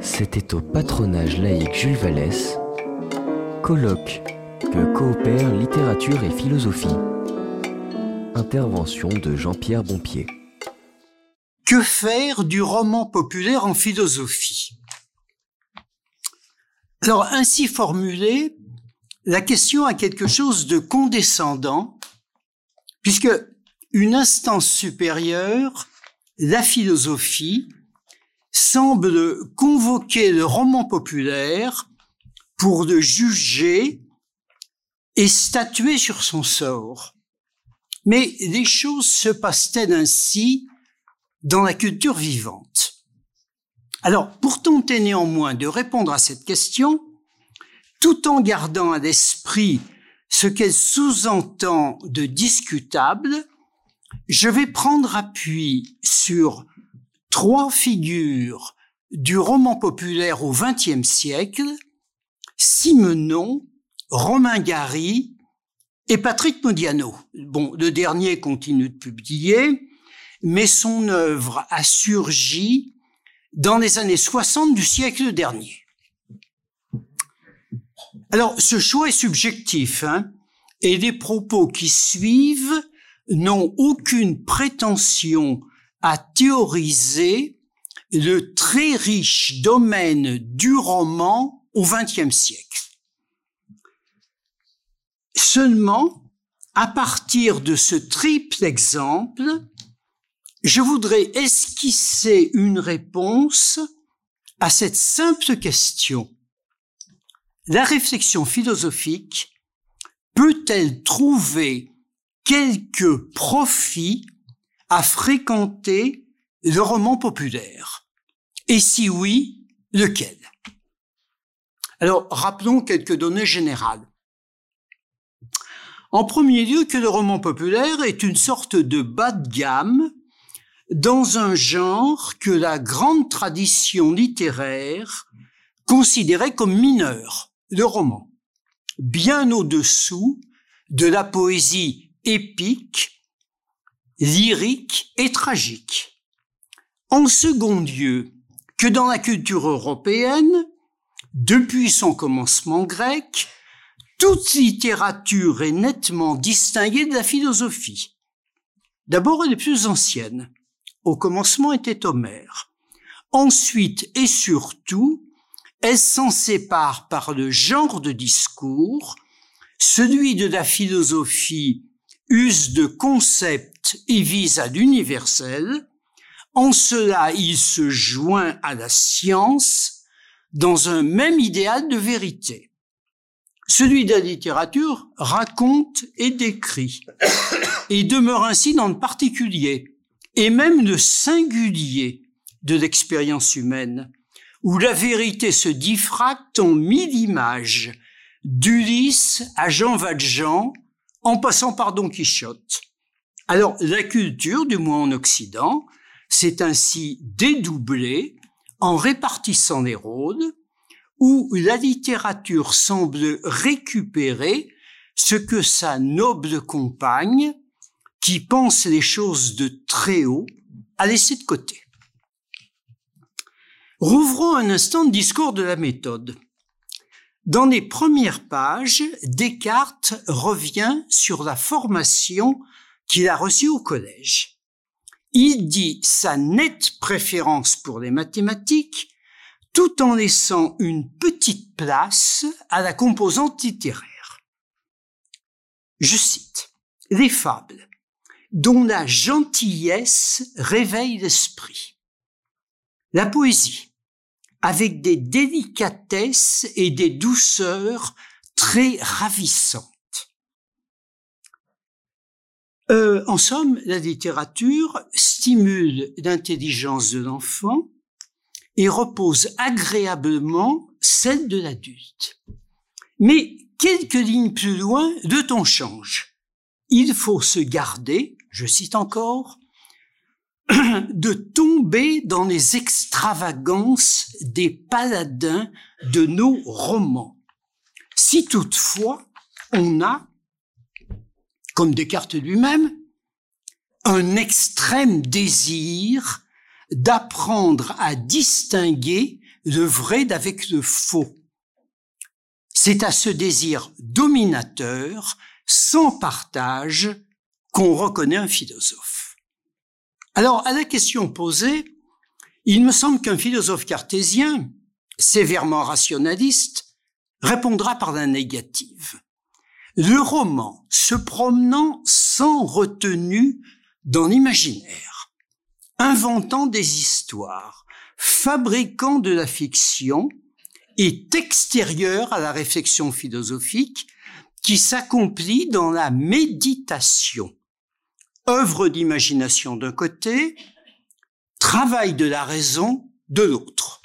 C'était au patronage laïque Jules Vallès, colloque que coopèrent littérature et philosophie. Intervention de Jean-Pierre Bompier. Que faire du roman populaire en philosophie? Alors, ainsi formulée, la question a quelque chose de condescendant, puisque une instance supérieure, la philosophie, semble convoquer le roman populaire pour le juger et statuer sur son sort. Mais les choses se passent-elles ainsi dans la culture vivante? Alors, pour tenter néanmoins de répondre à cette question, tout en gardant à l'esprit ce qu'elle sous-entend de discutable, je vais prendre appui sur trois figures du roman populaire au XXe siècle, Simenon, Romain Gary et Patrick Modiano. Bon, le dernier continue de publier, mais son œuvre a surgi dans les années 60 du siècle dernier. Alors, ce choix est subjectif, hein, et les propos qui suivent n'ont aucune prétention à théoriser le très riche domaine du roman au XXe siècle. Seulement, à partir de ce triple exemple, je voudrais esquisser une réponse à cette simple question. La réflexion philosophique peut-elle trouver quelques profits à fréquenter le roman populaire. Et si oui, lequel? Alors, rappelons quelques données générales. En premier lieu, que le roman populaire est une sorte de bas de gamme dans un genre que la grande tradition littéraire considérait comme mineur, le roman, bien au-dessous de la poésie épique lyrique et tragique. En second lieu, que dans la culture européenne, depuis son commencement grec, toute littérature est nettement distinguée de la philosophie. D'abord, elle est plus ancienne. Au commencement était Homère. Ensuite et surtout, elle s'en sépare par le genre de discours, celui de la philosophie use de concepts et vise à l'universel. En cela, il se joint à la science dans un même idéal de vérité. Celui de la littérature raconte et décrit et demeure ainsi dans le particulier et même le singulier de l'expérience humaine, où la vérité se diffracte en mille images, d'Ulysse à Jean Valjean, en passant par Don Quichotte. Alors, la culture, du moins en Occident, s'est ainsi dédoublée en répartissant les rôles, où la littérature semble récupérer ce que sa noble compagne, qui pense les choses de très haut, a laissé de côté. Rouvrons un instant le discours de la méthode. Dans les premières pages, Descartes revient sur la formation qu'il a reçue au collège. Il dit sa nette préférence pour les mathématiques tout en laissant une petite place à la composante littéraire. Je cite, les fables, dont la gentillesse réveille l'esprit. La poésie, avec des délicatesses et des douceurs très ravissantes. Euh, en somme, la littérature stimule l'intelligence de l'enfant et repose agréablement celle de l'adulte. Mais quelques lignes plus loin, le ton change. Il faut se garder, je cite encore, de tomber dans les extravagances des paladins de nos romans. Si toutefois on a, comme Descartes lui-même, un extrême désir d'apprendre à distinguer le vrai d'avec le faux. C'est à ce désir dominateur, sans partage, qu'on reconnaît un philosophe. Alors, à la question posée, il me semble qu'un philosophe cartésien, sévèrement rationaliste, répondra par la négative. Le roman se promenant sans retenue dans l'imaginaire, inventant des histoires, fabriquant de la fiction, est extérieur à la réflexion philosophique qui s'accomplit dans la méditation, œuvre d'imagination d'un côté, travail de la raison de l'autre.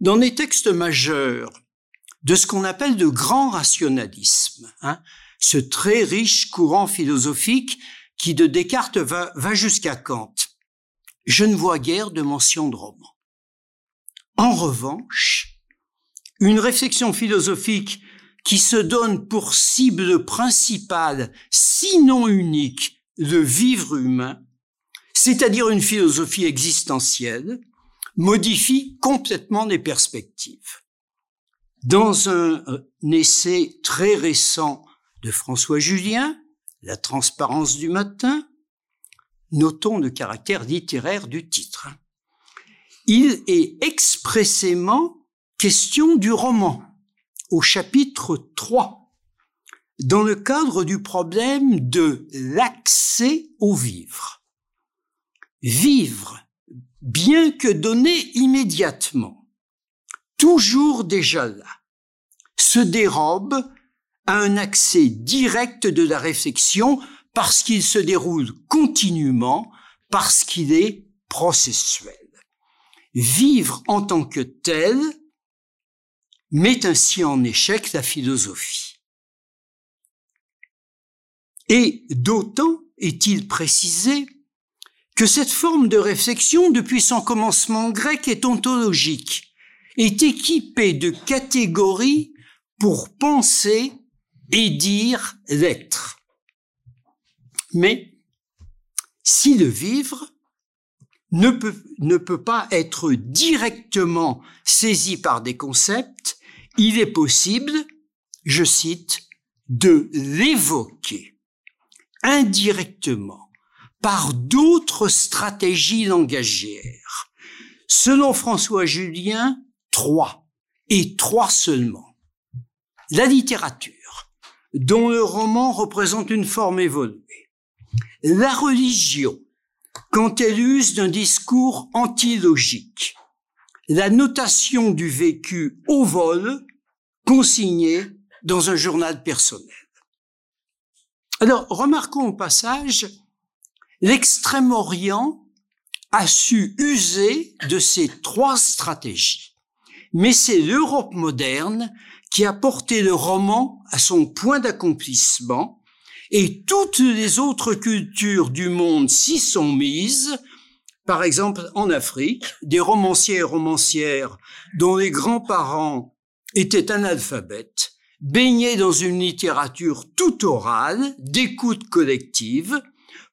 Dans les textes majeurs de ce qu'on appelle de grand rationalisme, hein, ce très riche courant philosophique qui de Descartes va, va jusqu'à Kant, je ne vois guère de mention de roman. En revanche, une réflexion philosophique qui se donne pour cible principale, sinon unique, le vivre humain, c'est-à-dire une philosophie existentielle, modifie complètement les perspectives. Dans un, essai très récent de François Julien, La transparence du matin, notons le caractère littéraire du titre. Il est expressément question du roman au chapitre 3 dans le cadre du problème de l'accès au vivre. Vivre, bien que donné immédiatement, toujours déjà là, se dérobe à un accès direct de la réflexion parce qu'il se déroule continuellement, parce qu'il est processuel. Vivre en tant que tel met ainsi en échec la philosophie. Et d'autant est-il précisé que cette forme de réflexion, depuis son commencement grec, est ontologique, est équipée de catégories pour penser et dire l'être. Mais si le vivre ne peut, ne peut pas être directement saisi par des concepts, il est possible, je cite, de l'évoquer indirectement par d'autres stratégies langagières. Selon François Julien, trois, et trois seulement. La littérature, dont le roman représente une forme évoluée. La religion, quand elle use d'un discours antilogique la notation du vécu au vol consignée dans un journal personnel. Alors, remarquons au passage, l'extrême-orient a su user de ces trois stratégies. Mais c'est l'Europe moderne qui a porté le roman à son point d'accomplissement et toutes les autres cultures du monde s'y sont mises par exemple, en Afrique, des romanciers et romancières dont les grands-parents étaient analphabètes, baignés dans une littérature tout orale, d'écoute collective,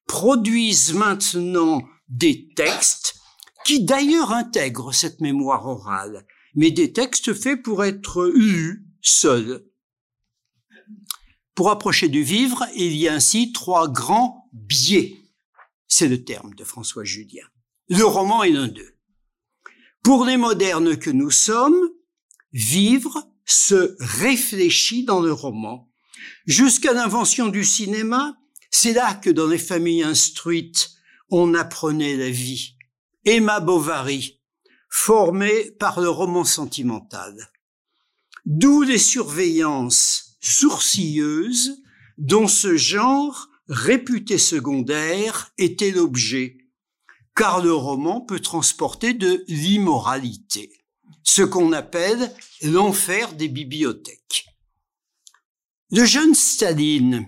produisent maintenant des textes qui d'ailleurs intègrent cette mémoire orale, mais des textes faits pour être lus seuls. Pour approcher du vivre, il y a ainsi trois grands biais. C'est le terme de François Julien. Le roman est l'un d'eux. Pour les modernes que nous sommes, vivre se réfléchit dans le roman. Jusqu'à l'invention du cinéma, c'est là que dans les familles instruites, on apprenait la vie. Emma Bovary, formée par le roman sentimental. D'où les surveillances sourcilleuses dont ce genre, réputé secondaire, était l'objet car le roman peut transporter de l'immoralité, ce qu'on appelle l'enfer des bibliothèques. Le jeune Staline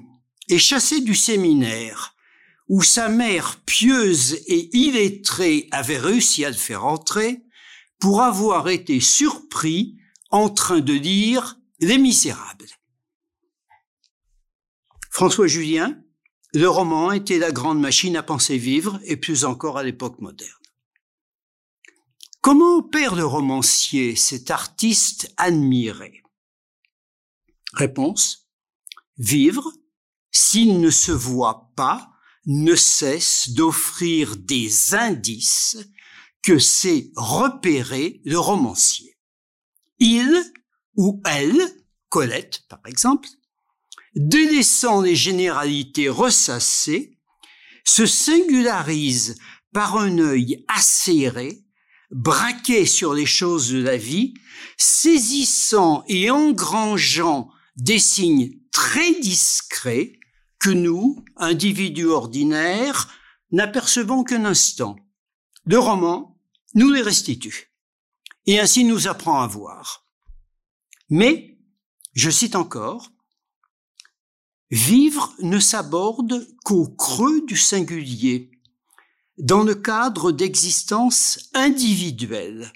est chassé du séminaire où sa mère pieuse et illettrée avait réussi à le faire entrer pour avoir été surpris en train de lire Les Misérables. François Julien le roman était la grande machine à penser vivre, et plus encore à l'époque moderne. Comment opère le romancier, cet artiste admiré? Réponse. Vivre, s'il ne se voit pas, ne cesse d'offrir des indices que sait repérer le romancier. Il ou elle, Colette par exemple, délaissant les généralités ressassées, se singularise par un œil acéré, braqué sur les choses de la vie, saisissant et engrangeant des signes très discrets que nous, individus ordinaires, n'apercevons qu'un instant. Le roman nous les restitue et ainsi nous apprend à voir. Mais, je cite encore, Vivre ne s'aborde qu'au creux du singulier, dans le cadre d'existence individuelle.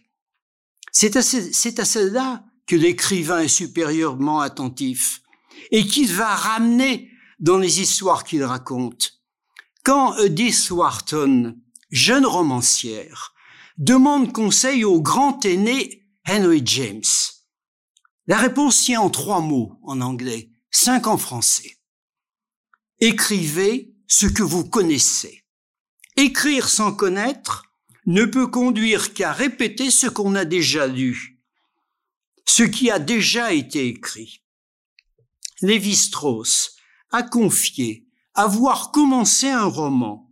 C'est à, à celle-là que l'écrivain est supérieurement attentif et qu'il va ramener dans les histoires qu'il raconte. Quand Edith Wharton, jeune romancière, demande conseil au grand aîné Henry James, la réponse tient en trois mots en anglais, cinq en français. Écrivez ce que vous connaissez. Écrire sans connaître ne peut conduire qu'à répéter ce qu'on a déjà lu, ce qui a déjà été écrit. Lévi-Strauss a confié avoir commencé un roman,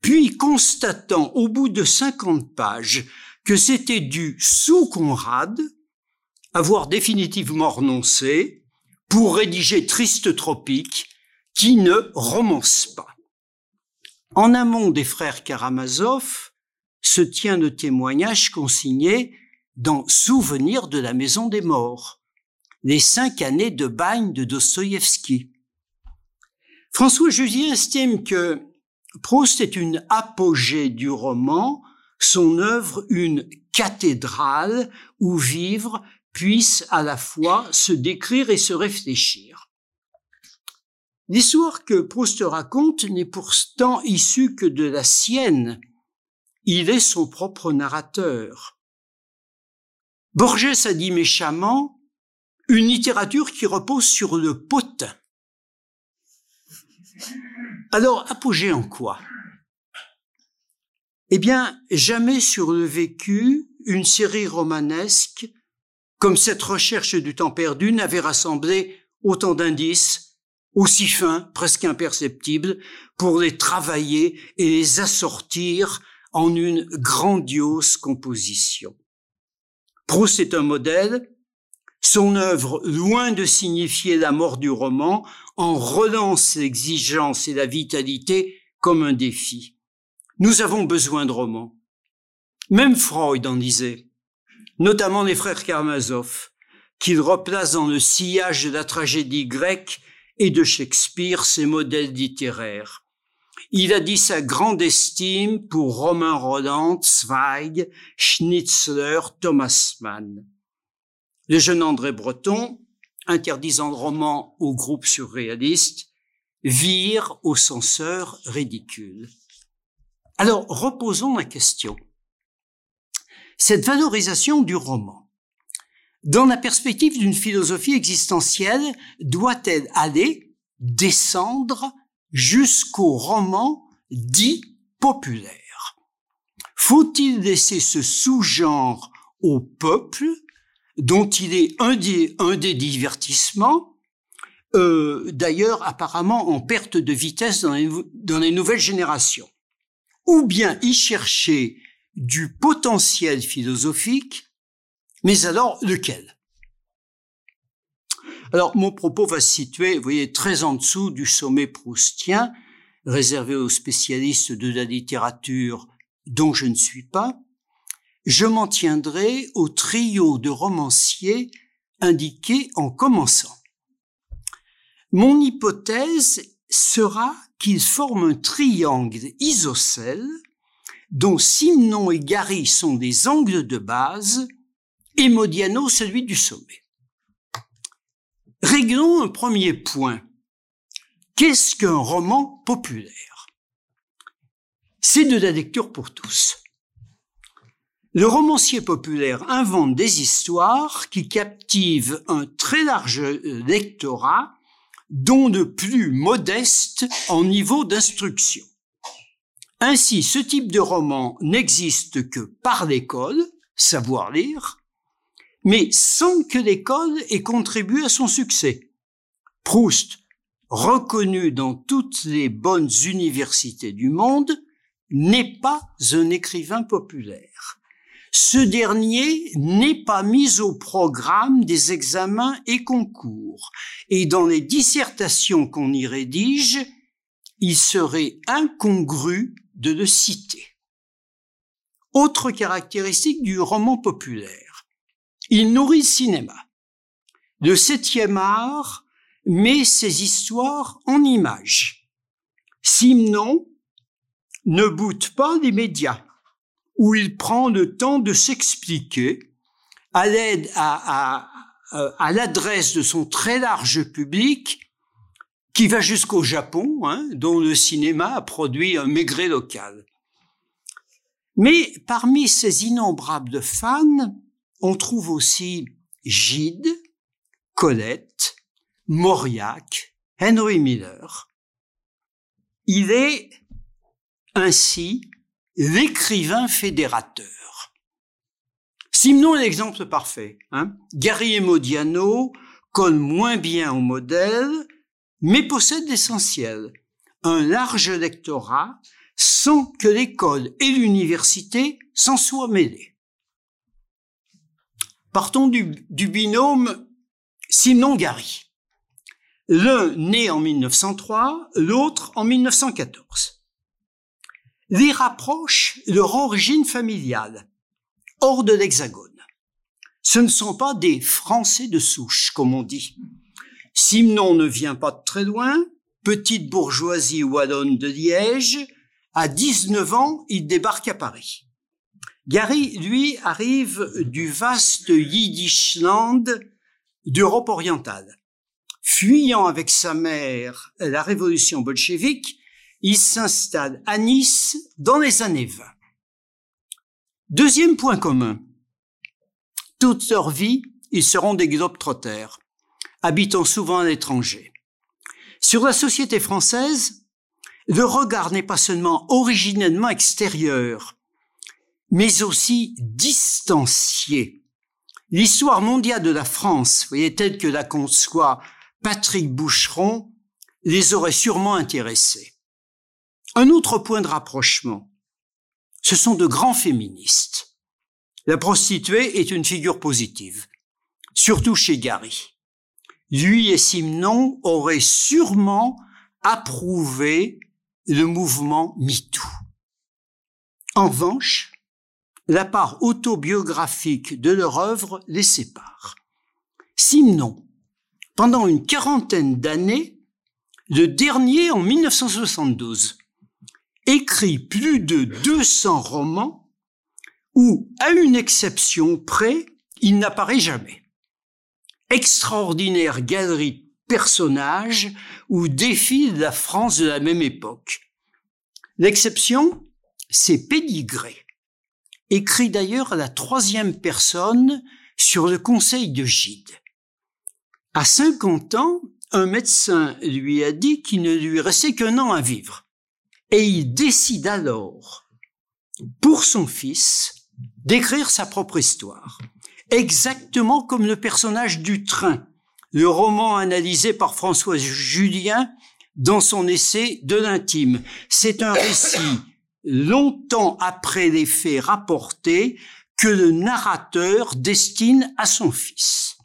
puis constatant au bout de 50 pages que c'était dû sous Conrad, avoir définitivement renoncé pour rédiger Triste Tropique qui ne romance pas. En amont des frères Karamazov se tient le témoignage consigné dans Souvenir de la maison des morts, les cinq années de bagne de Dostoïevski. François Jusien estime que Proust est une apogée du roman, son œuvre une cathédrale où vivre puisse à la fois se décrire et se réfléchir. L'histoire que Proust raconte n'est pourtant issue que de la sienne. Il est son propre narrateur. Borges a dit méchamment une littérature qui repose sur le potin. Alors, apogée en quoi? Eh bien, jamais sur le vécu, une série romanesque comme cette recherche du temps perdu n'avait rassemblé autant d'indices aussi fins, presque imperceptibles, pour les travailler et les assortir en une grandiose composition. Proust est un modèle, son œuvre, loin de signifier la mort du roman, en relance l'exigence et la vitalité comme un défi. Nous avons besoin de romans. Même Freud en disait, notamment les frères Karamazov, qu'il replace dans le sillage de la tragédie grecque et de Shakespeare ses modèles littéraires. Il a dit sa grande estime pour Romain Roland, Zweig, Schnitzler, Thomas Mann. Le jeune André Breton, interdisant le roman au groupe surréaliste, vire au censeur ridicule. Alors, reposons la question. Cette valorisation du roman, dans la perspective d'une philosophie existentielle, doit-elle aller descendre jusqu'au roman dit populaire? Faut-il laisser ce sous-genre au peuple, dont il est un des, divertissements, euh, d'ailleurs apparemment en perte de vitesse dans les nouvelles générations, ou bien y chercher du potentiel philosophique mais alors, lequel? Alors, mon propos va se situer, vous voyez, très en dessous du sommet proustien, réservé aux spécialistes de la littérature dont je ne suis pas. Je m'en tiendrai au trio de romanciers indiqués en commençant. Mon hypothèse sera qu'ils forment un triangle isocèle dont Simon et Gary sont des angles de base et Modiano celui du sommet. Réglons un premier point. Qu'est-ce qu'un roman populaire? C'est de la lecture pour tous. Le romancier populaire invente des histoires qui captivent un très large lectorat, dont de plus modeste en niveau d'instruction. Ainsi, ce type de roman n'existe que par l'école, savoir lire, mais sans que l'école ait contribué à son succès. Proust, reconnu dans toutes les bonnes universités du monde, n'est pas un écrivain populaire. Ce dernier n'est pas mis au programme des examens et concours, et dans les dissertations qu'on y rédige, il serait incongru de le citer. Autre caractéristique du roman populaire, il nourrit le cinéma. Le septième art met ses histoires en images. Simon ne boute pas les médias, où il prend le temps de s'expliquer à l'aide à, à, à l'adresse de son très large public qui va jusqu'au Japon, hein, dont le cinéma a produit un maigret local. Mais parmi ces innombrables fans, on trouve aussi Gide, Colette, Mauriac, Henry Miller. Il est ainsi l'écrivain fédérateur. Simon est l'exemple parfait. Hein. Gary Modiano colle moins bien au modèle, mais possède l'essentiel, un large lectorat sans que l'école et l'université s'en soient mêlés. Partons du, binôme Simon-Gary. L'un né en 1903, l'autre en 1914. Les rapprochent leur origine familiale, hors de l'hexagone. Ce ne sont pas des Français de souche, comme on dit. Simon ne vient pas de très loin, petite bourgeoisie wallonne de Liège. À 19 ans, il débarque à Paris. Gary, lui, arrive du vaste Yiddishland d'Europe orientale. Fuyant avec sa mère la révolution bolchevique, il s'installe à Nice dans les années 20. Deuxième point commun. Toute leur vie, ils seront des globetrotters habitant souvent à l'étranger. Sur la société française, le regard n'est pas seulement originellement extérieur, mais aussi distancié. L'histoire mondiale de la France, voyez, telle que la conçoit Patrick Boucheron, les aurait sûrement intéressés. Un autre point de rapprochement, ce sont de grands féministes. La prostituée est une figure positive, surtout chez Gary lui et Simon auraient sûrement approuvé le mouvement MeToo. En revanche, la part autobiographique de leur œuvre les sépare. Simon, pendant une quarantaine d'années, le dernier en 1972, écrit plus de 200 romans où, à une exception près, il n'apparaît jamais extraordinaire galerie de personnages où défile la France de la même époque. L'exception, c'est Pédigré, écrit d'ailleurs à la troisième personne sur le conseil de Gide. À 50 ans, un médecin lui a dit qu'il ne lui restait qu'un an à vivre. Et il décide alors, pour son fils, d'écrire sa propre histoire exactement comme le personnage du train, le roman analysé par François Julien dans son essai de l'intime. C'est un récit longtemps après les faits rapportés que le narrateur destine à son fils.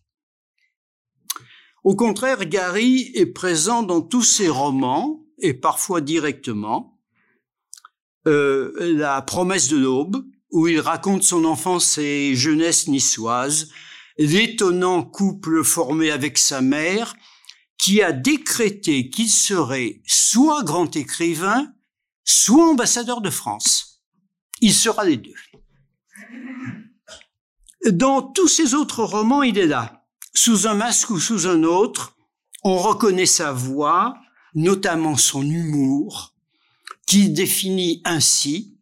Au contraire, Gary est présent dans tous ses romans, et parfois directement. Euh, la promesse de l'aube, où il raconte son enfance et jeunesse niçoise, l'étonnant couple formé avec sa mère, qui a décrété qu'il serait soit grand écrivain, soit ambassadeur de France. Il sera les deux. Dans tous ses autres romans, il est là. Sous un masque ou sous un autre, on reconnaît sa voix, notamment son humour, qu'il définit ainsi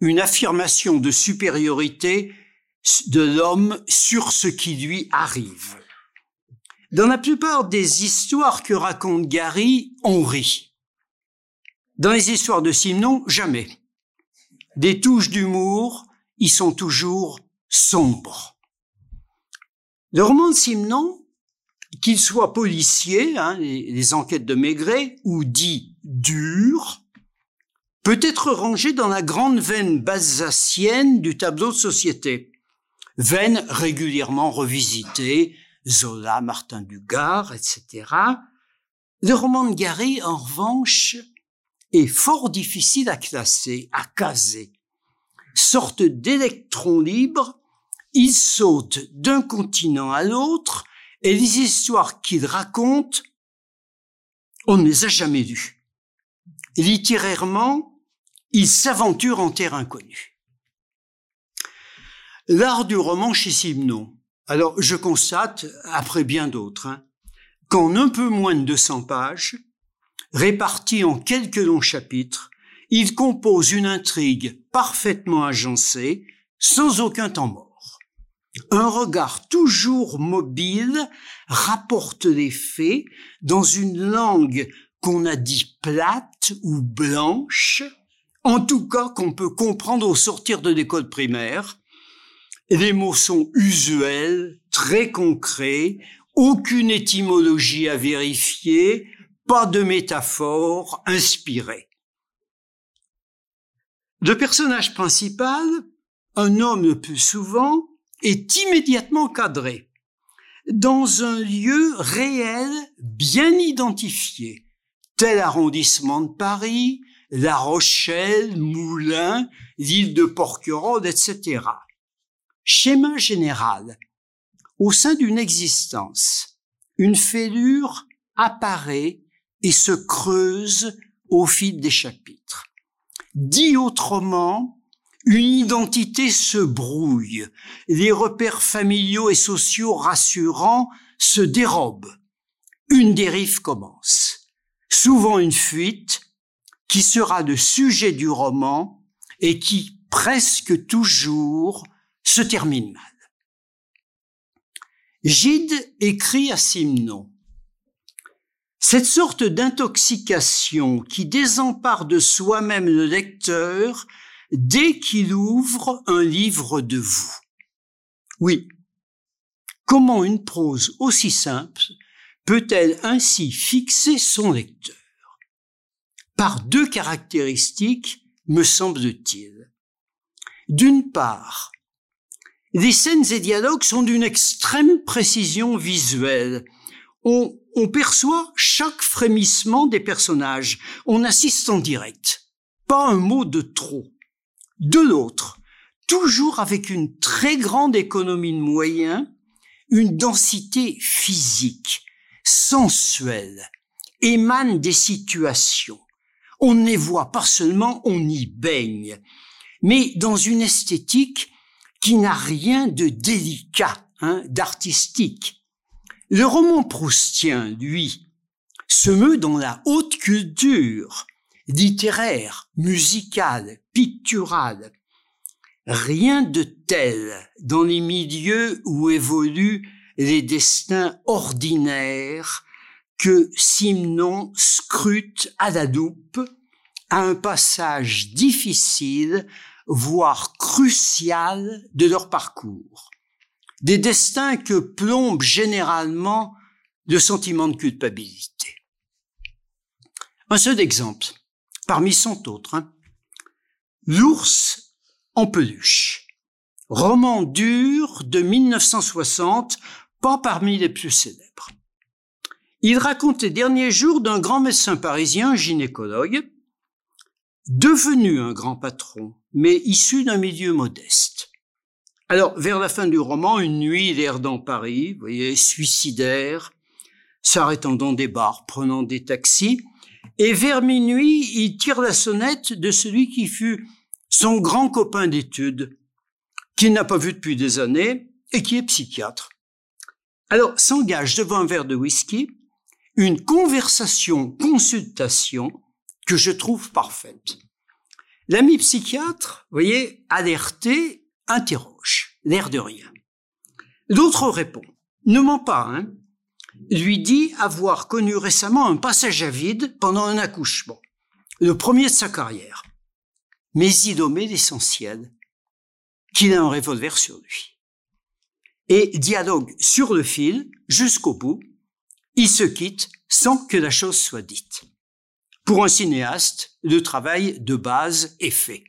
une affirmation de supériorité de l'homme sur ce qui lui arrive. Dans la plupart des histoires que raconte Gary, on rit. Dans les histoires de Simon, jamais. Des touches d'humour, ils sont toujours sombres. Le roman de Simon, qu'il soit policier, hein, les, enquêtes de Maigret, ou dit dur, peut être rangé dans la grande veine basacienne du tableau de société. Veine régulièrement revisitée, Zola, Martin Dugard, etc. Le roman de Gary, en revanche, fort difficile à classer, à caser. Sorte d'électron libre, il saute d'un continent à l'autre et les histoires qu'il raconte, on ne les a jamais lues. Littérairement, il s'aventure en terre inconnue. L'art du roman chez Simon. Alors, je constate, après bien d'autres, hein, qu'en un peu moins de 200 pages, réparties en quelques longs chapitres, il compose une intrigue parfaitement agencée, sans aucun temps mort. Un regard toujours mobile rapporte les faits dans une langue qu'on a dit plate ou blanche, en tout cas qu'on peut comprendre au sortir de l'école primaire. Les mots sont usuels, très concrets, aucune étymologie à vérifier, pas de métaphore inspirée. Le personnage principal, un homme le plus souvent, est immédiatement cadré dans un lieu réel bien identifié, tel arrondissement de Paris, La Rochelle, Moulins, l'île de Porquerolles, etc. Schéma général. Au sein d'une existence, une fêlure apparaît et se creuse au fil des chapitres. Dit autrement, une identité se brouille, les repères familiaux et sociaux rassurants se dérobent. Une dérive commence, souvent une fuite qui sera le sujet du roman et qui presque toujours se termine mal. Gide écrit à Simon cette sorte d'intoxication qui désempare de soi-même le lecteur dès qu'il ouvre un livre de vous. Oui, comment une prose aussi simple peut-elle ainsi fixer son lecteur? Par deux caractéristiques, me semble-t-il. D'une part, les scènes et dialogues sont d'une extrême précision visuelle. On perçoit chaque frémissement des personnages. On assiste en direct. Pas un mot de trop. De l'autre, toujours avec une très grande économie de moyens, une densité physique, sensuelle, émane des situations. On ne les voit pas seulement, on y baigne, mais dans une esthétique qui n'a rien de délicat, hein, d'artistique. Le roman proustien, lui, se meut dans la haute culture littéraire, musicale, picturale. Rien de tel dans les milieux où évoluent les destins ordinaires que Simon scrute à la loupe à un passage difficile, voire crucial de leur parcours des destins que plombe généralement le sentiment de culpabilité. Un seul exemple, parmi cent autres. Hein. L'ours en peluche, roman dur de 1960, pas parmi les plus célèbres. Il raconte les derniers jours d'un grand médecin parisien, gynécologue, devenu un grand patron, mais issu d'un milieu modeste. Alors, vers la fin du roman, une nuit, il erre dans Paris, vous voyez, suicidaire, s'arrêtant dans des bars, prenant des taxis, et vers minuit, il tire la sonnette de celui qui fut son grand copain d'études, qu'il n'a pas vu depuis des années, et qui est psychiatre. Alors, s'engage devant un verre de whisky, une conversation-consultation que je trouve parfaite. L'ami psychiatre, vous voyez, alerté, interroge, l'air de rien. L'autre répond, ne ment pas, hein, lui dit avoir connu récemment un passage à vide pendant un accouchement, le premier de sa carrière. Mais il omet l'essentiel, qu'il a un revolver sur lui. Et dialogue sur le fil jusqu'au bout, il se quitte sans que la chose soit dite. Pour un cinéaste, le travail de base est fait.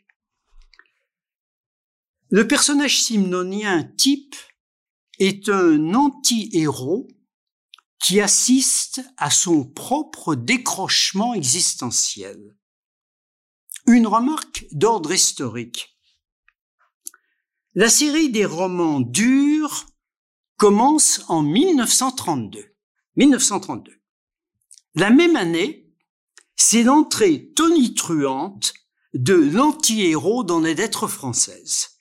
Le personnage simnonien type est un anti-héros qui assiste à son propre décrochement existentiel. Une remarque d'ordre historique. La série des romans durs commence en 1932. 1932. La même année, c'est l'entrée tonitruante de l'anti-héros dans les lettres françaises.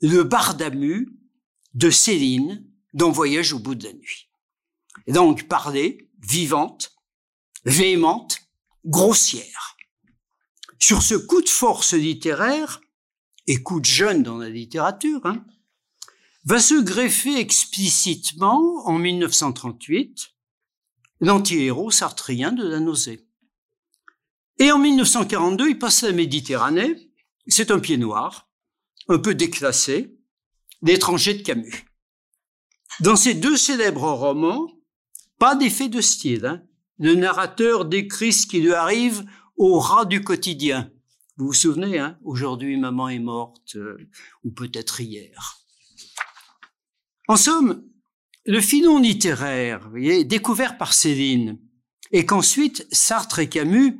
Le Bardamu de Céline dans Voyage au bout de la nuit. Et donc parler, vivante, véhémente, grossière. Sur ce coup de force littéraire, et coup de jeune dans la littérature, hein, va se greffer explicitement en 1938 l'anti-héros sartrien de la nausée. Et en 1942, il passe la Méditerranée. C'est un pied noir, un peu déclassé, l'étranger de Camus. Dans ces deux célèbres romans, pas d'effet de style. Hein. Le narrateur décrit ce qui lui arrive au ras du quotidien. Vous vous souvenez, hein aujourd'hui maman est morte, euh, ou peut-être hier. En somme, le filon littéraire, vous voyez, découvert par Céline, et qu'ensuite Sartre et Camus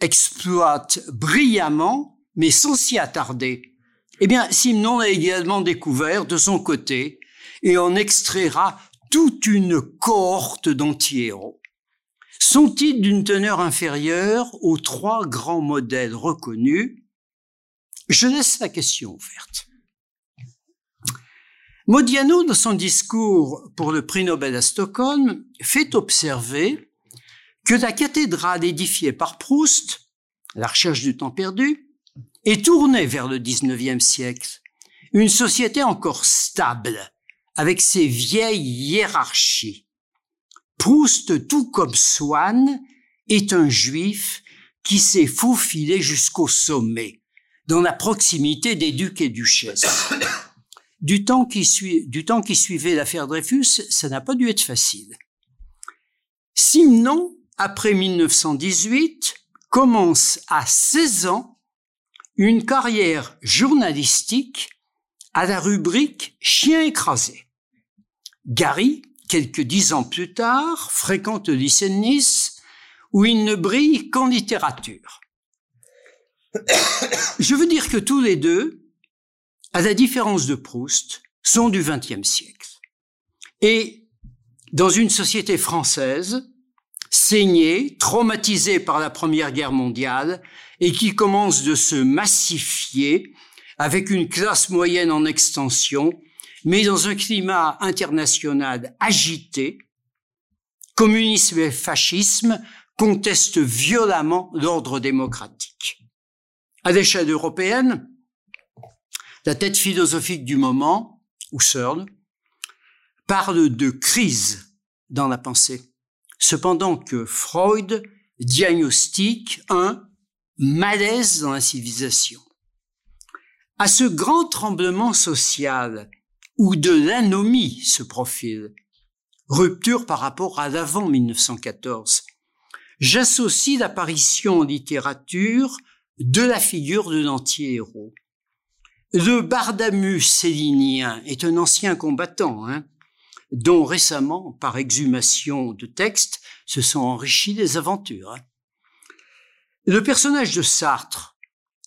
exploitent brillamment, mais sans s'y attarder. Eh bien, Simon a également découvert de son côté, et en extraira toute une cohorte d'anti-héros. Sont-ils d'une teneur inférieure aux trois grands modèles reconnus? Je laisse la question ouverte. Modiano, dans son discours pour le prix Nobel à Stockholm, fait observer que la cathédrale édifiée par Proust, la recherche du temps perdu, est tournée vers le 19e siècle, une société encore stable, avec ses vieilles hiérarchies. Proust, tout comme Swann, est un juif qui s'est faufilé jusqu'au sommet, dans la proximité des ducs et duchesses. Du temps qui, du temps qui suivait l'affaire Dreyfus, ça n'a pas dû être facile. Simon, après 1918, commence à 16 ans une carrière journalistique à la rubrique Chien écrasé. Gary, quelques dix ans plus tard, fréquente le lycée de Nice, où il ne brille qu'en littérature. Je veux dire que tous les deux, à la différence de Proust, sont du XXe siècle. Et dans une société française, saignée, traumatisée par la Première Guerre mondiale, et qui commence de se massifier avec une classe moyenne en extension, mais dans un climat international agité, communisme et fascisme contestent violemment l'ordre démocratique. À l'échelle européenne, la tête philosophique du moment, Husserl, parle de crise dans la pensée, cependant que Freud diagnostique un malaise dans la civilisation. À ce grand tremblement social où de l'anomie se profile, rupture par rapport à l'avant 1914, j'associe l'apparition en littérature de la figure de l'anti-héros. Le Bardamus célinien est un ancien combattant, hein, dont récemment, par exhumation de textes, se sont enrichis des aventures. Hein. Le personnage de Sartre,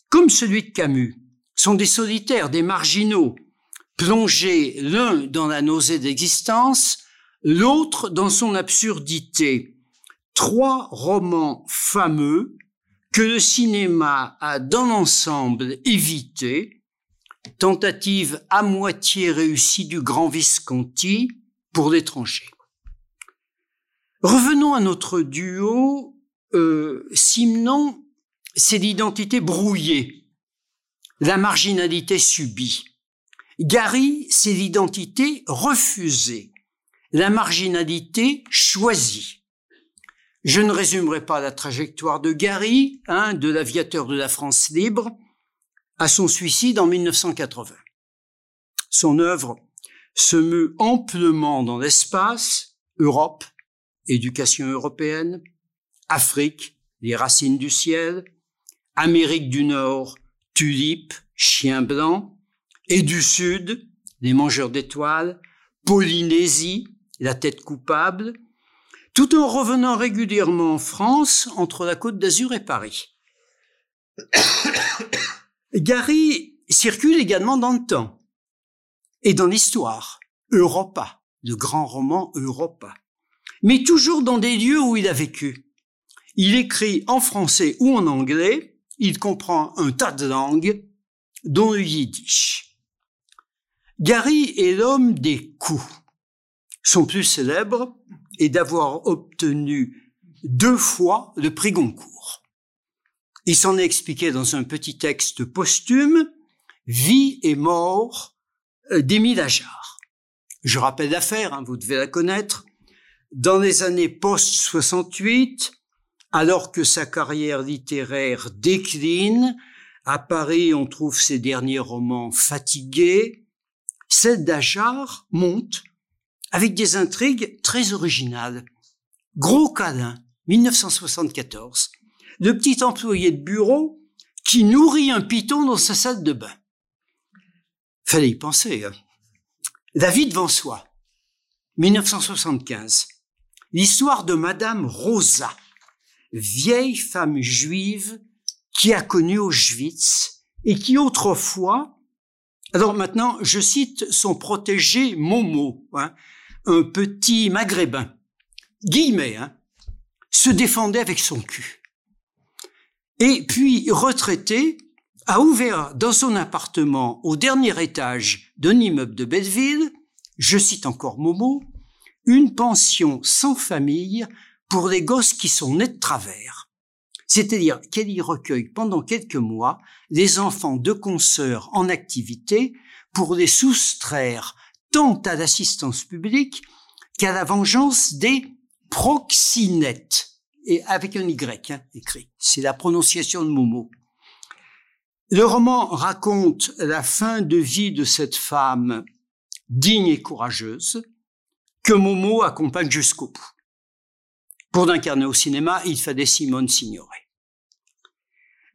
comme celui de Camus, sont des solitaires, des marginaux, plongés l'un dans la nausée d'existence, l'autre dans son absurdité. Trois romans fameux que le cinéma a dans l'ensemble évité tentative à moitié réussie du grand Visconti pour l'étranger. Revenons à notre duo. Euh, Simon, c'est l'identité brouillée, la marginalité subie. Gary, c'est l'identité refusée, la marginalité choisie. Je ne résumerai pas la trajectoire de Gary, hein, de l'aviateur de la France libre, à son suicide en 1980. Son œuvre se meut amplement dans l'espace, Europe, éducation européenne, Afrique, les racines du ciel, Amérique du Nord, tulipe, chien blanc, et du Sud, les mangeurs d'étoiles, Polynésie, la tête coupable, tout en revenant régulièrement en France entre la côte d'Azur et Paris. Gary circule également dans le temps et dans l'histoire. Europa, le grand roman Europa. Mais toujours dans des lieux où il a vécu. Il écrit en français ou en anglais, il comprend un tas de langues, dont le yiddish. Gary est l'homme des coups. Son plus célèbre est d'avoir obtenu deux fois le prix Goncourt. Il s'en est expliqué dans un petit texte posthume, Vie et mort euh, d'Émile Ajar. Je rappelle l'affaire, hein, vous devez la connaître. Dans les années post-68, alors que sa carrière littéraire décline, à Paris on trouve ses derniers romans fatigués, celle d'Ajar monte avec des intrigues très originales. Gros câlin, 1974, le petit employé de bureau qui nourrit un python dans sa salle de bain. Fallait y penser. Hein. David Vansois, 1975. L'histoire de Madame Rosa, vieille femme juive qui a connu Auschwitz et qui autrefois, alors maintenant je cite son protégé Momo, hein, un petit maghrébin, guillemets, hein, se défendait avec son cul. Et puis, retraité, a ouvert dans son appartement au dernier étage d'un immeuble de Belleville, je cite encore Momo, une pension sans famille pour les gosses qui sont nés de travers. C'est-à-dire qu'elle y recueille pendant quelques mois les enfants de consoeurs en activité pour les soustraire tant à l'assistance publique qu'à la vengeance des proxinettes. Et avec un Y hein, écrit. C'est la prononciation de Momo. Le roman raconte la fin de vie de cette femme digne et courageuse que Momo accompagne jusqu'au bout. Pour l'incarner au cinéma, il fallait Simone Signoret.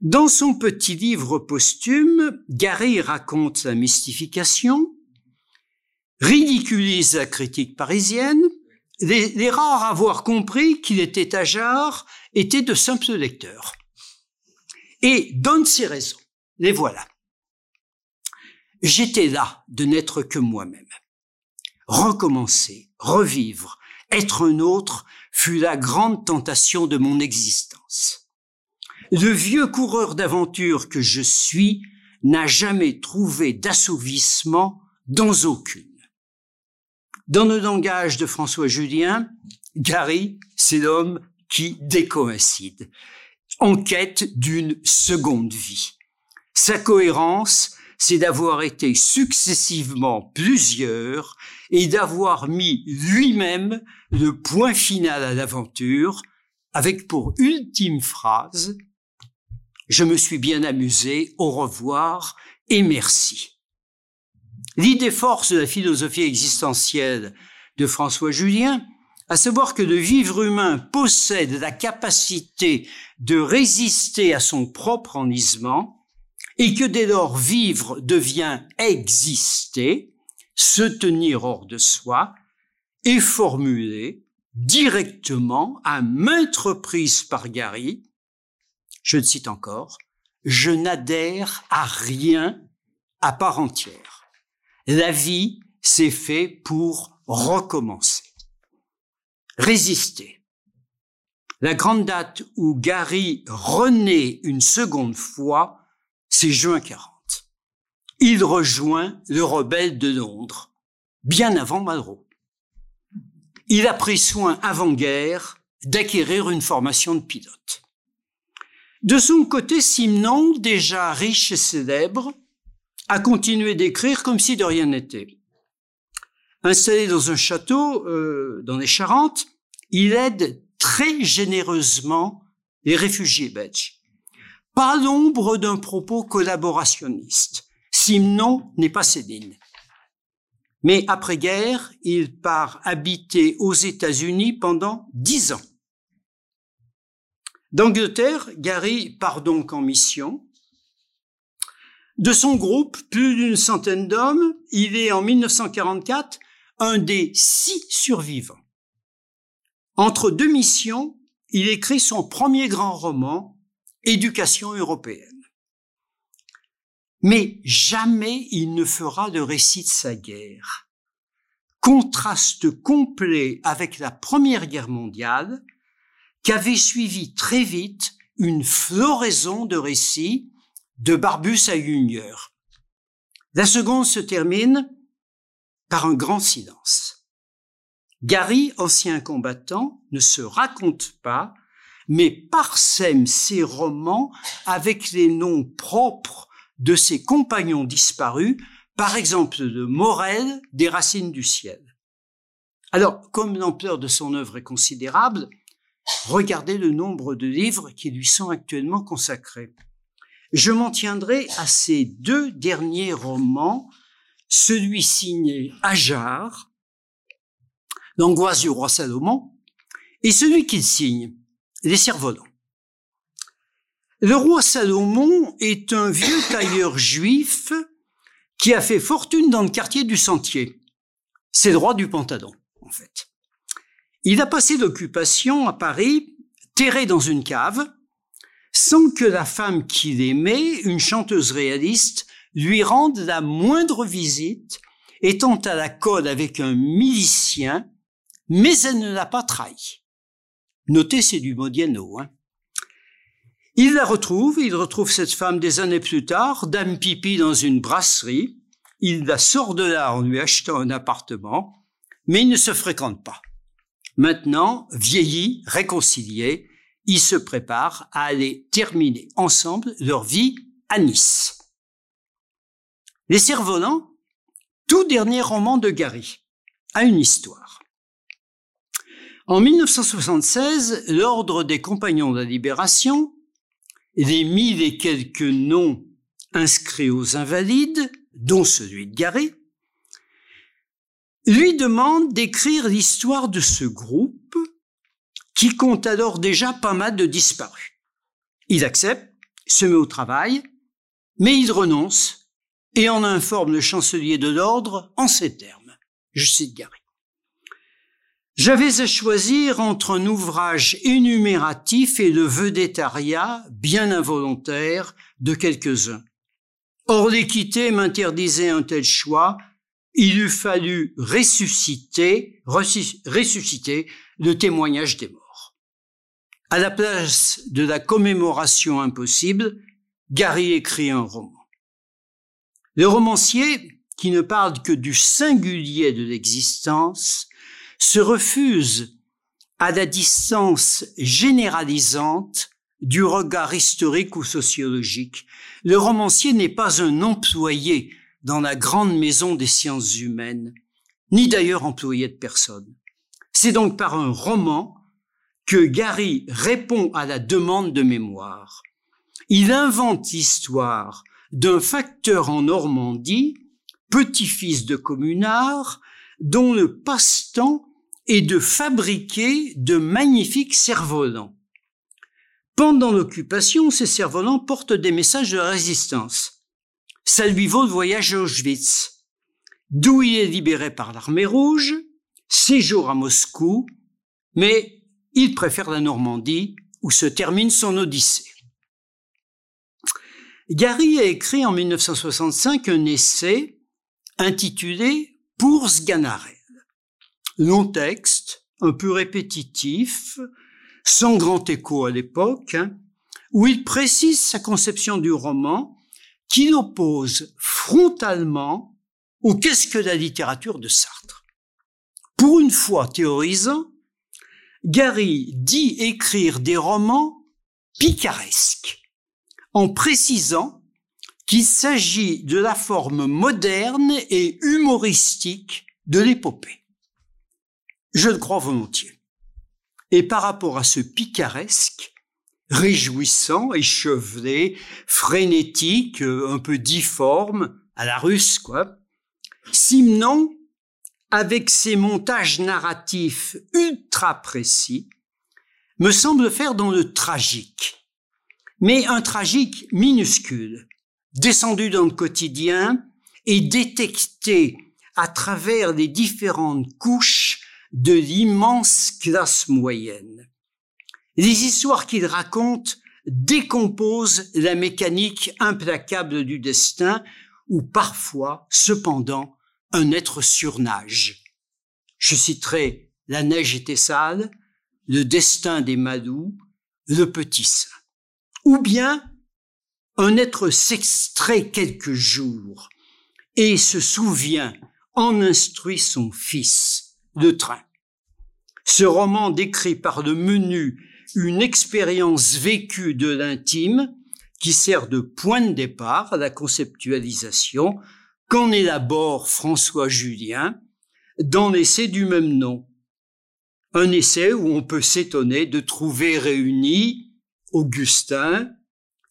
Dans son petit livre posthume, Gary raconte la mystification, ridiculise la critique parisienne, les, rares à avoir compris qu'il était à jarre étaient de simples lecteurs. Et donne ses raisons. Les voilà. J'étais là de n'être que moi-même. Recommencer, revivre, être un autre fut la grande tentation de mon existence. Le vieux coureur d'aventure que je suis n'a jamais trouvé d'assouvissement dans aucune. Dans le langage de François Julien, Gary, c'est l'homme qui décoïncide, en quête d'une seconde vie. Sa cohérence, c'est d'avoir été successivement plusieurs et d'avoir mis lui-même le point final à l'aventure avec pour ultime phrase Je me suis bien amusé, au revoir et merci. L'idée force de la philosophie existentielle de François Julien, à savoir que le vivre humain possède la capacité de résister à son propre enlisement et que dès lors vivre devient exister, se tenir hors de soi, est formulé directement à maintes reprises par Gary, je le cite encore, je n'adhère à rien à part entière. La vie, c'est fait pour recommencer. Résister. La grande date où Gary renaît une seconde fois, c'est juin 40. Il rejoint le rebelle de Londres, bien avant Malraux. il a pris soin avant-guerre d'acquérir une formation de pilote. De son côté, Simon, déjà riche et célèbre, a continué d'écrire comme si de rien n'était. Installé dans un château euh, dans les Charentes, il aide très généreusement les réfugiés belges. Pas l'ombre d'un propos collaborationniste. Simon n'est pas Céline. Mais après-guerre, il part habiter aux États-Unis pendant dix ans. D'Angleterre, Gary part donc en mission. De son groupe, plus d'une centaine d'hommes, il est en 1944 un des six survivants. Entre deux missions, il écrit son premier grand roman, Éducation européenne. Mais jamais il ne fera de récit de sa guerre. Contraste complet avec la Première Guerre mondiale, qu'avait suivi très vite une floraison de récits de Barbus à Junior. La seconde se termine par un grand silence. Gary, ancien combattant, ne se raconte pas, mais parsème ses romans avec les noms propres de ses compagnons disparus, par exemple de Morel, des Racines du ciel. Alors, comme l'ampleur de son œuvre est considérable, regardez le nombre de livres qui lui sont actuellement consacrés. Je m'en tiendrai à ces deux derniers romans, celui signé Ajar, L'angoisse du roi Salomon, et celui qu'il signe, Les cerfs-volants. Le roi Salomon est un vieux tailleur juif qui a fait fortune dans le quartier du Sentier. C'est droit du Pantalon, en fait. Il a passé l'occupation à Paris, terré dans une cave, sans que la femme qu'il aimait, une chanteuse réaliste, lui rende la moindre visite, étant à la code avec un milicien, mais elle ne l'a pas trahi. Notez, c'est du Modiano. Hein. Il la retrouve, il retrouve cette femme des années plus tard, dame pipi dans une brasserie. Il la sort de là en lui achetant un appartement, mais ils ne se fréquentent pas. Maintenant, vieillis, réconciliés, ils se préparent à aller terminer ensemble leur vie à Nice. Les cerfs-volants, tout dernier roman de Gary, a une histoire. En 1976, l'Ordre des Compagnons de la Libération, les mille et quelques noms inscrits aux invalides, dont celui de Gary, lui demande d'écrire l'histoire de ce groupe qui compte alors déjà pas mal de disparus. Il accepte, se met au travail, mais il renonce et en informe le chancelier de l'ordre en ces termes. Je cite Gary. J'avais à choisir entre un ouvrage énumératif et le vedettariat bien involontaire de quelques-uns. Or l'équité m'interdisait un tel choix il eût fallu ressusciter, le témoignage des morts. À la place de la commémoration impossible, Gary écrit un roman. Le romancier, qui ne parle que du singulier de l'existence, se refuse à la distance généralisante du regard historique ou sociologique. Le romancier n'est pas un employé dans la grande maison des sciences humaines, ni d'ailleurs employé de personne. C'est donc par un roman que Gary répond à la demande de mémoire. Il invente l'histoire d'un facteur en Normandie, petit-fils de communard, dont le passe-temps est de fabriquer de magnifiques cerfs-volants. Pendant l'occupation, ces cerfs-volants portent des messages de résistance. Ça lui vaut le voyage à Auschwitz, d'où il est libéré par l'armée rouge, séjour à Moscou, mais il préfère la Normandie où se termine son odyssée. Gary a écrit en 1965 un essai intitulé Pour Sganarelle. Long texte, un peu répétitif, sans grand écho à l'époque, hein, où il précise sa conception du roman qui l'oppose frontalement au qu'est-ce que la littérature de Sartre. Pour une fois théorisant, Gary dit écrire des romans picaresques, en précisant qu'il s'agit de la forme moderne et humoristique de l'épopée. Je le crois volontiers. Et par rapport à ce picaresque, réjouissant, échevelé, frénétique, un peu difforme, à la russe, quoi, Simon, avec ses montages narratifs ultra précis, me semble faire dans le tragique, mais un tragique minuscule, descendu dans le quotidien et détecté à travers les différentes couches de l'immense classe moyenne. Les histoires qu'il raconte décomposent la mécanique implacable du destin, ou parfois, cependant, un être surnage. Je citerai La neige était sale, Le destin des Madous, Le petit saint. Ou bien un être s'extrait quelques jours et se souvient, en instruit son fils, le train. Ce roman décrit par le menu une expérience vécue de l'intime qui sert de point de départ à la conceptualisation qu'en élabore François Julien dans l'essai du même nom. Un essai où on peut s'étonner de trouver réunis Augustin,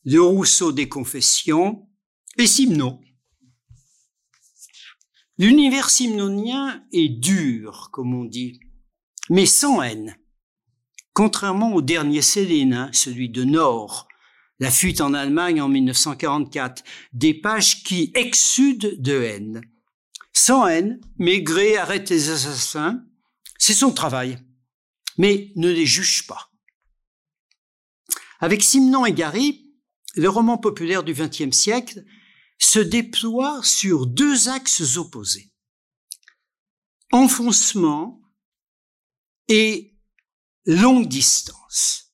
le Rousseau des Confessions et Simon. L'univers simnonien est dur, comme on dit, mais sans haine. Contrairement au dernier Céline, celui de Nord, la fuite en Allemagne en 1944, des pages qui exsudent de haine. Sans haine, Maigret arrête les assassins, c'est son travail, mais ne les juge pas. Avec Simon et Gary, le roman populaire du XXe siècle se déploie sur deux axes opposés. Enfoncement et longue distance.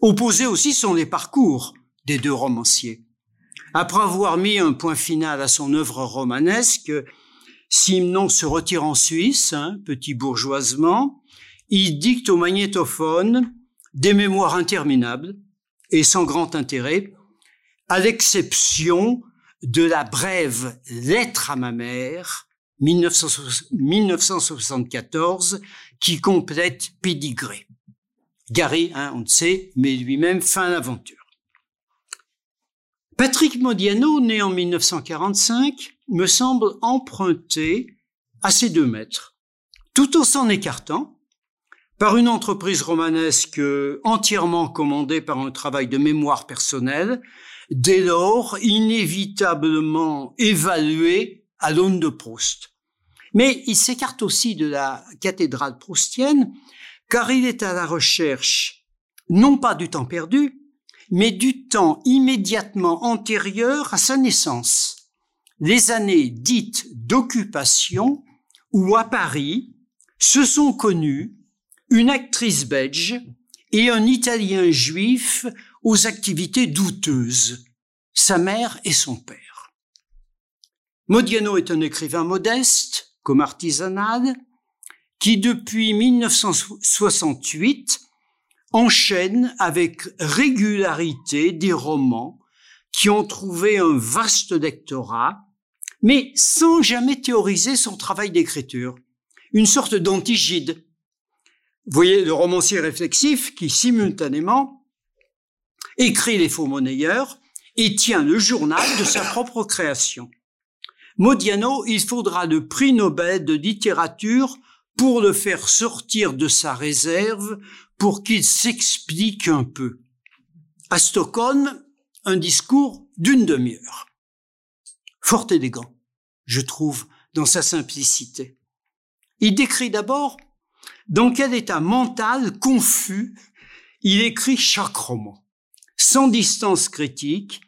Opposés aussi sont les parcours des deux romanciers. Après avoir mis un point final à son œuvre romanesque, Simon se retire en Suisse, hein, petit bourgeoisement. Il dicte au magnétophone des mémoires interminables et sans grand intérêt, à l'exception de la brève Lettre à ma mère, 1974, qui complète Pédigré. Gary, hein, on le sait, mais lui-même fin l'aventure. Patrick Modiano, né en 1945, me semble emprunter à ces deux maîtres, tout en s'en écartant, par une entreprise romanesque entièrement commandée par un travail de mémoire personnelle, dès lors inévitablement évalué à l'aune de Proust. Mais il s'écarte aussi de la cathédrale proustienne, car il est à la recherche non pas du temps perdu, mais du temps immédiatement antérieur à sa naissance, les années dites d'occupation où à Paris se sont connus une actrice belge et un Italien juif aux activités douteuses, sa mère et son père. Modiano est un écrivain modeste, comme artisanal, qui depuis 1968 enchaîne avec régularité des romans qui ont trouvé un vaste lectorat, mais sans jamais théoriser son travail d'écriture, une sorte d'antigide vous voyez le romancier réflexif qui simultanément écrit les faux monnayeurs et tient le journal de sa propre création. Modiano, il faudra le prix Nobel de littérature pour le faire sortir de sa réserve, pour qu'il s'explique un peu. À Stockholm, un discours d'une demi-heure. Fort élégant, je trouve, dans sa simplicité. Il décrit d'abord dans quel état mental confus il écrit chaque roman, sans distance critique,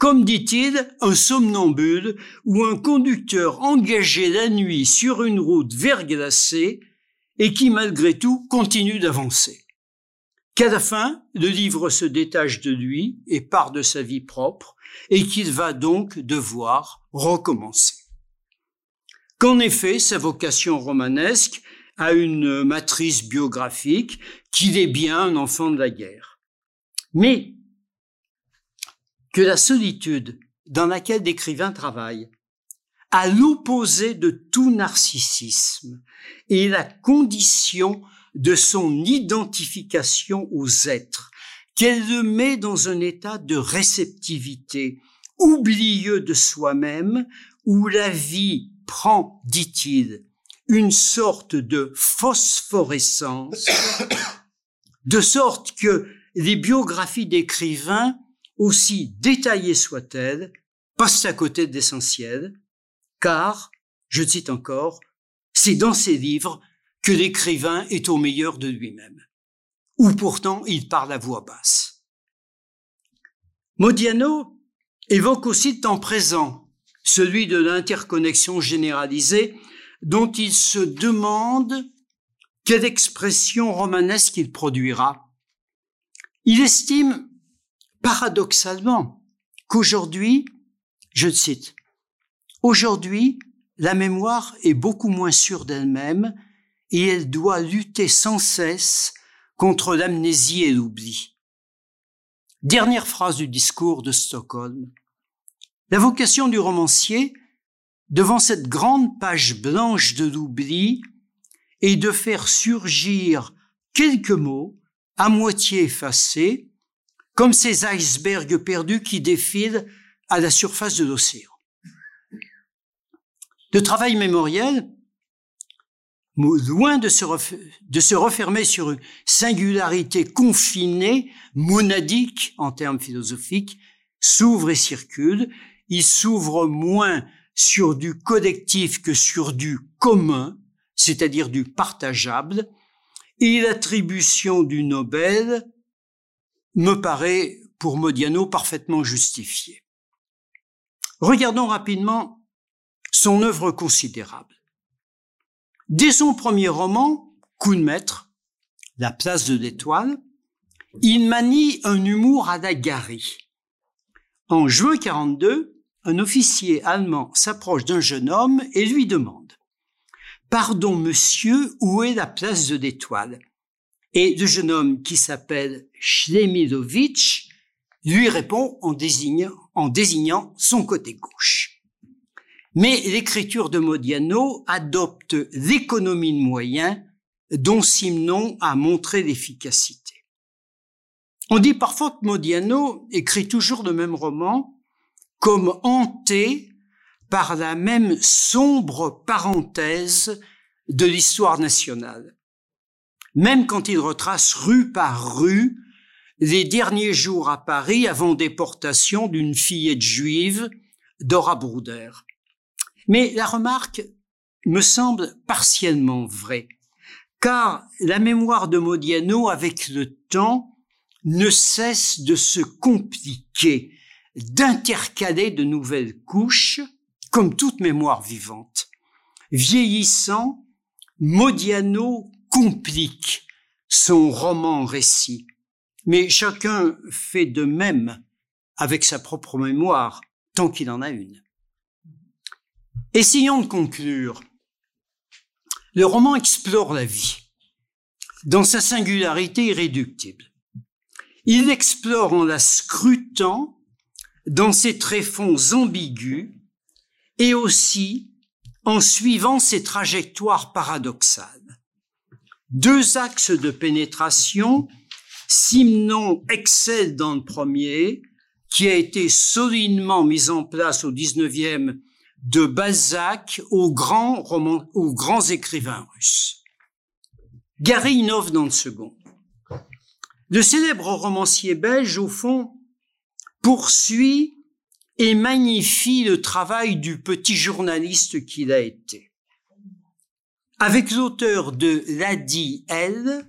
comme dit-il, un somnambule ou un conducteur engagé la nuit sur une route verglacée et qui malgré tout continue d'avancer. Qu'à la fin, le livre se détache de lui et part de sa vie propre et qu'il va donc devoir recommencer. Qu'en effet, sa vocation romanesque à une matrice biographique qu'il est bien un enfant de la guerre. Mais que la solitude dans laquelle l'écrivain travaille, à l'opposé de tout narcissisme, est la condition de son identification aux êtres, qu'elle le met dans un état de réceptivité, oublieux de soi-même, où la vie prend, dit-il, une sorte de phosphorescence, de sorte que les biographies d'écrivains, aussi détaillées soient-elles, passent à côté de l'essentiel, car, je cite encore, c'est dans ces livres que l'écrivain est au meilleur de lui-même, ou pourtant il parle à voix basse. Modiano évoque aussi le temps présent, celui de l'interconnexion généralisée, dont il se demande quelle expression romanesque il produira. Il estime paradoxalement qu'aujourd'hui, je cite, aujourd'hui, la mémoire est beaucoup moins sûre d'elle-même et elle doit lutter sans cesse contre l'amnésie et l'oubli. Dernière phrase du discours de Stockholm. La vocation du romancier, devant cette grande page blanche de l'oubli, est de faire surgir quelques mots à moitié effacés, comme ces icebergs perdus qui défilent à la surface de l'océan. Le travail mémoriel, loin de se, refermer sur une singularité confinée, monadique en termes philosophiques, s'ouvre et circule. Il s'ouvre moins sur du collectif que sur du commun, c'est-à-dire du partageable, et l'attribution du Nobel me paraît, pour Modiano, parfaitement justifiée. Regardons rapidement son œuvre considérable. Dès son premier roman, Coup de maître, La place de l'étoile, il manie un humour à la Gary. En juin 42, un officier allemand s'approche d'un jeune homme et lui demande Pardon, monsieur, où est la place de l'étoile? Et le jeune homme qui s'appelle Schlemilovitch lui répond en désignant, son côté gauche. Mais l'écriture de Modiano adopte l'économie de moyens dont Simon a montré l'efficacité. On dit parfois que Modiano écrit toujours le même roman comme hanté par la même sombre parenthèse de l'histoire nationale. Même quand il retrace rue par rue les derniers jours à Paris avant déportation d'une fillette juive, Dora Bruder. Mais la remarque me semble partiellement vraie, car la mémoire de Modiano, avec le temps, ne cesse de se compliquer, d'intercaler de nouvelles couches, comme toute mémoire vivante. Vieillissant, Modiano complique son roman récit, mais chacun fait de même avec sa propre mémoire, tant qu'il en a une. Essayons de conclure. Le roman explore la vie dans sa singularité irréductible. Il l'explore en la scrutant dans ses tréfonds ambigus et aussi en suivant ses trajectoires paradoxales. Deux axes de pénétration, Simon excelle dans le premier, qui a été solidement mis en place au 19e de Balzac aux grands, écrivains russes. Gary dans le second. Le célèbre romancier belge, au fond, poursuit et magnifie le travail du petit journaliste qu'il a été. Avec l'auteur de Ladi L,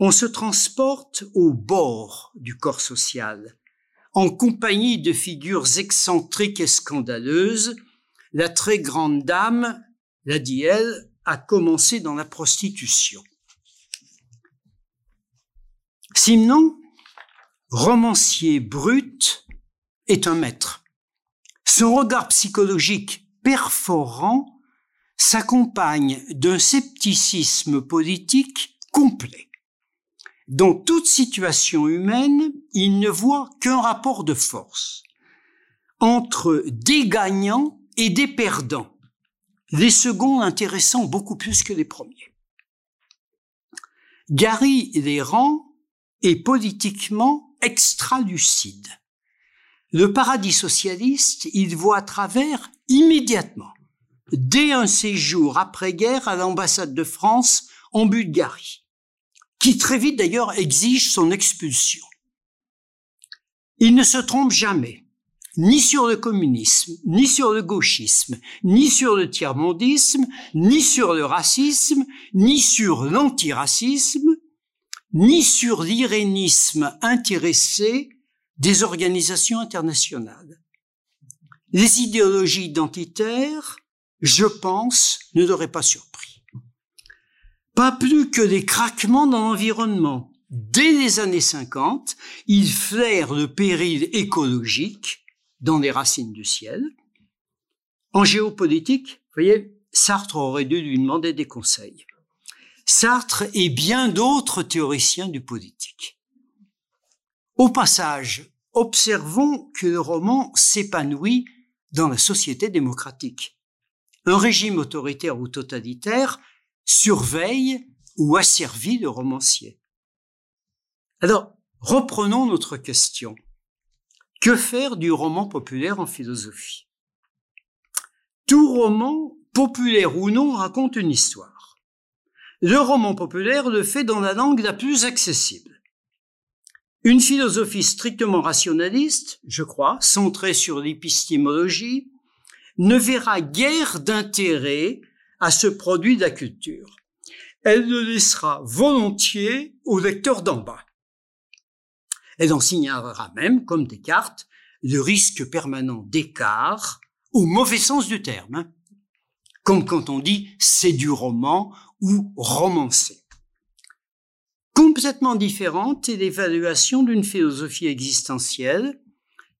on se transporte au bord du corps social, en compagnie de figures excentriques et scandaleuses, la très grande dame, la dit elle, a commencé dans la prostitution. Simon, romancier brut, est un maître. Son regard psychologique perforant s'accompagne d'un scepticisme politique complet. Dans toute situation humaine, il ne voit qu'un rapport de force entre des gagnants et des perdants, les seconds intéressant beaucoup plus que les premiers. Gary Léran est politiquement extra-lucide. Le paradis socialiste, il voit à travers immédiatement, dès un séjour après-guerre à l'ambassade de France en Bulgarie, qui très vite d'ailleurs exige son expulsion. Il ne se trompe jamais, ni sur le communisme, ni sur le gauchisme, ni sur le tiers-mondisme, ni sur le racisme, ni sur l'antiracisme, ni sur l'irénisme intéressé des organisations internationales. Les idéologies identitaires, je pense, ne l'auraient pas surpris. Pas plus que les craquements dans l'environnement. Dès les années 50, il flaire le péril écologique dans les racines du ciel. En géopolitique, vous voyez, Sartre aurait dû lui demander des conseils. Sartre et bien d'autres théoriciens du politique. Au passage, observons que le roman s'épanouit dans la société démocratique. Un régime autoritaire ou totalitaire surveille ou asservit le romancier. Alors, reprenons notre question. Que faire du roman populaire en philosophie? Tout roman, populaire ou non, raconte une histoire. Le roman populaire le fait dans la langue la plus accessible. Une philosophie strictement rationaliste, je crois, centrée sur l'épistémologie, ne verra guère d'intérêt à ce produit de la culture. Elle le laissera volontiers au lecteur d'en bas. Elle en signalera même, comme Descartes, le risque permanent d'écart, au mauvais sens du terme, hein. comme quand on dit c'est du roman ou romancé. Complètement différente est l'évaluation d'une philosophie existentielle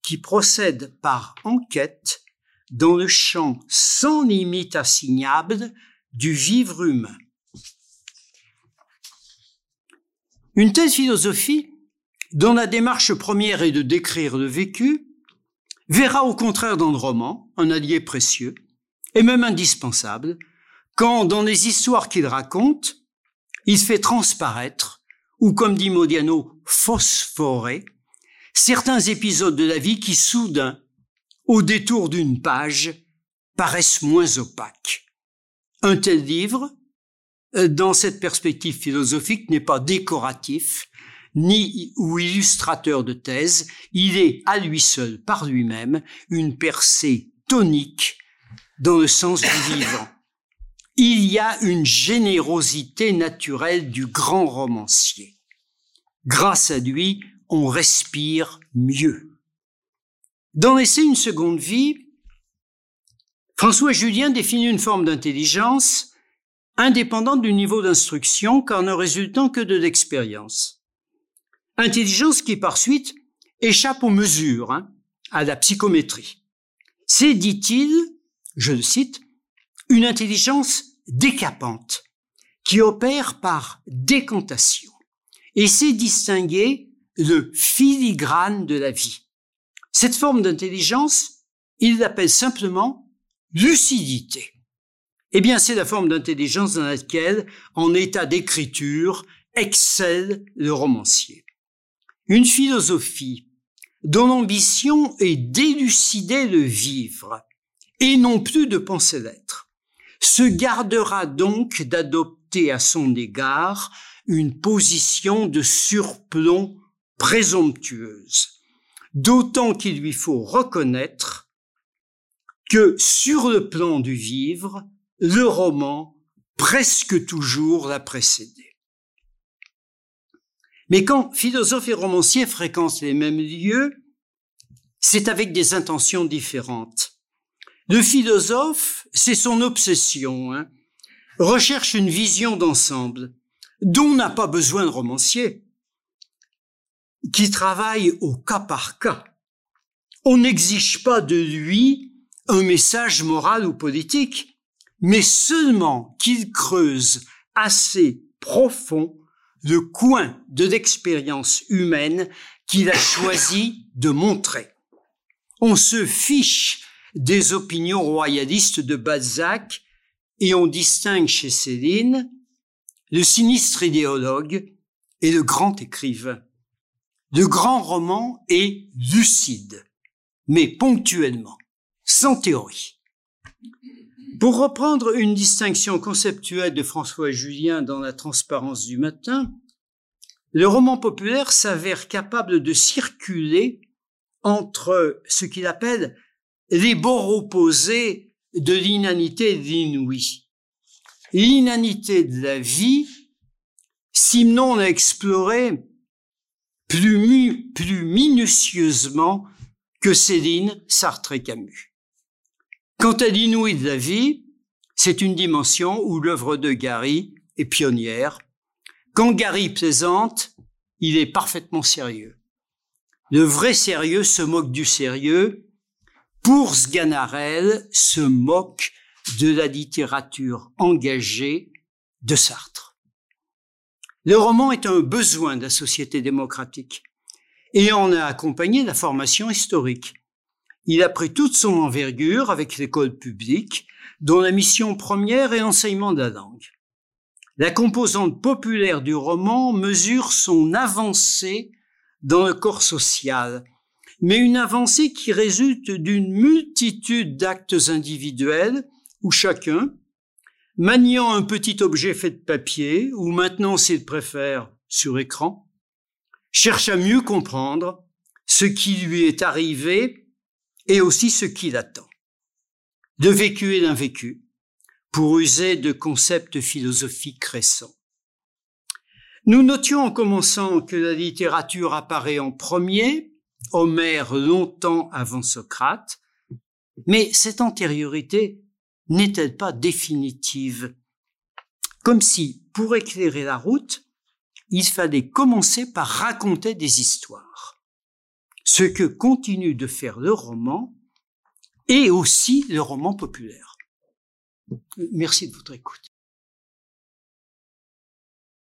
qui procède par enquête dans le champ sans limite assignable du vivre humain. Une telle philosophie, dont la démarche première est de décrire le vécu, verra au contraire dans le roman un allié précieux et même indispensable quand dans les histoires qu'il raconte, il fait transparaître, ou comme dit Modiano, phosphorer, certains épisodes de la vie qui soudain, au détour d'une page, paraissent moins opaques. Un tel livre, euh, dans cette perspective philosophique, n'est pas décoratif, ni ou illustrateur de thèse, il est à lui seul, par lui-même, une percée tonique dans le sens du vivant il y a une générosité naturelle du grand romancier. Grâce à lui, on respire mieux. Dans l'essai Une seconde vie, François Julien définit une forme d'intelligence indépendante du niveau d'instruction car ne résultant que de l'expérience. Intelligence qui par suite échappe aux mesures, hein, à la psychométrie. C'est, dit-il, je le cite, une intelligence décapante, qui opère par décantation, et sait distinguer le filigrane de la vie. Cette forme d'intelligence, il l'appelle simplement lucidité. Eh bien, c'est la forme d'intelligence dans laquelle, en état d'écriture, excelle le romancier. Une philosophie dont l'ambition est d'élucider le vivre et non plus de penser l'être se gardera donc d'adopter à son égard une position de surplomb présomptueuse, d'autant qu'il lui faut reconnaître que sur le plan du vivre, le roman presque toujours l'a précédé. Mais quand philosophes et romanciers fréquentent les mêmes lieux, c'est avec des intentions différentes. Le philosophe, c'est son obsession, hein, recherche une vision d'ensemble dont n'a pas besoin de romancier, qui travaille au cas par cas. On n'exige pas de lui un message moral ou politique. mais seulement qu'il creuse assez profond le coin de l'expérience humaine qu'il a choisi de montrer. On se fiche des opinions royalistes de Balzac et on distingue chez Céline le sinistre idéologue et le grand écrivain. Le grand roman est lucide, mais ponctuellement, sans théorie. Pour reprendre une distinction conceptuelle de François Julien dans La transparence du matin, le roman populaire s'avère capable de circuler entre ce qu'il appelle les bords opposés de l'inanité et de l'inouï. L'inanité de la vie, Simon l'a exploré plus, minutieusement que Céline, Sartre et Camus. Quant à l'inouï de la vie, c'est une dimension où l'œuvre de Gary est pionnière. Quand Gary plaisante, il est parfaitement sérieux. Le vrai sérieux se moque du sérieux. Pour Sganarelle, se moque de la littérature engagée de Sartre. Le roman est un besoin de la société démocratique et en a accompagné la formation historique. Il a pris toute son envergure avec l'école publique, dont la mission première est l'enseignement de la langue. La composante populaire du roman mesure son avancée dans le corps social, mais une avancée qui résulte d'une multitude d'actes individuels où chacun, maniant un petit objet fait de papier, ou maintenant s'il préfère sur écran, cherche à mieux comprendre ce qui lui est arrivé et aussi ce qui l'attend. De vécu et d'invécu, pour user de concepts philosophiques récents. Nous notions en commençant que la littérature apparaît en premier, Homère longtemps avant Socrate, mais cette antériorité n'est-elle pas définitive? Comme si, pour éclairer la route, il fallait commencer par raconter des histoires. Ce que continue de faire le roman et aussi le roman populaire. Merci de votre écoute.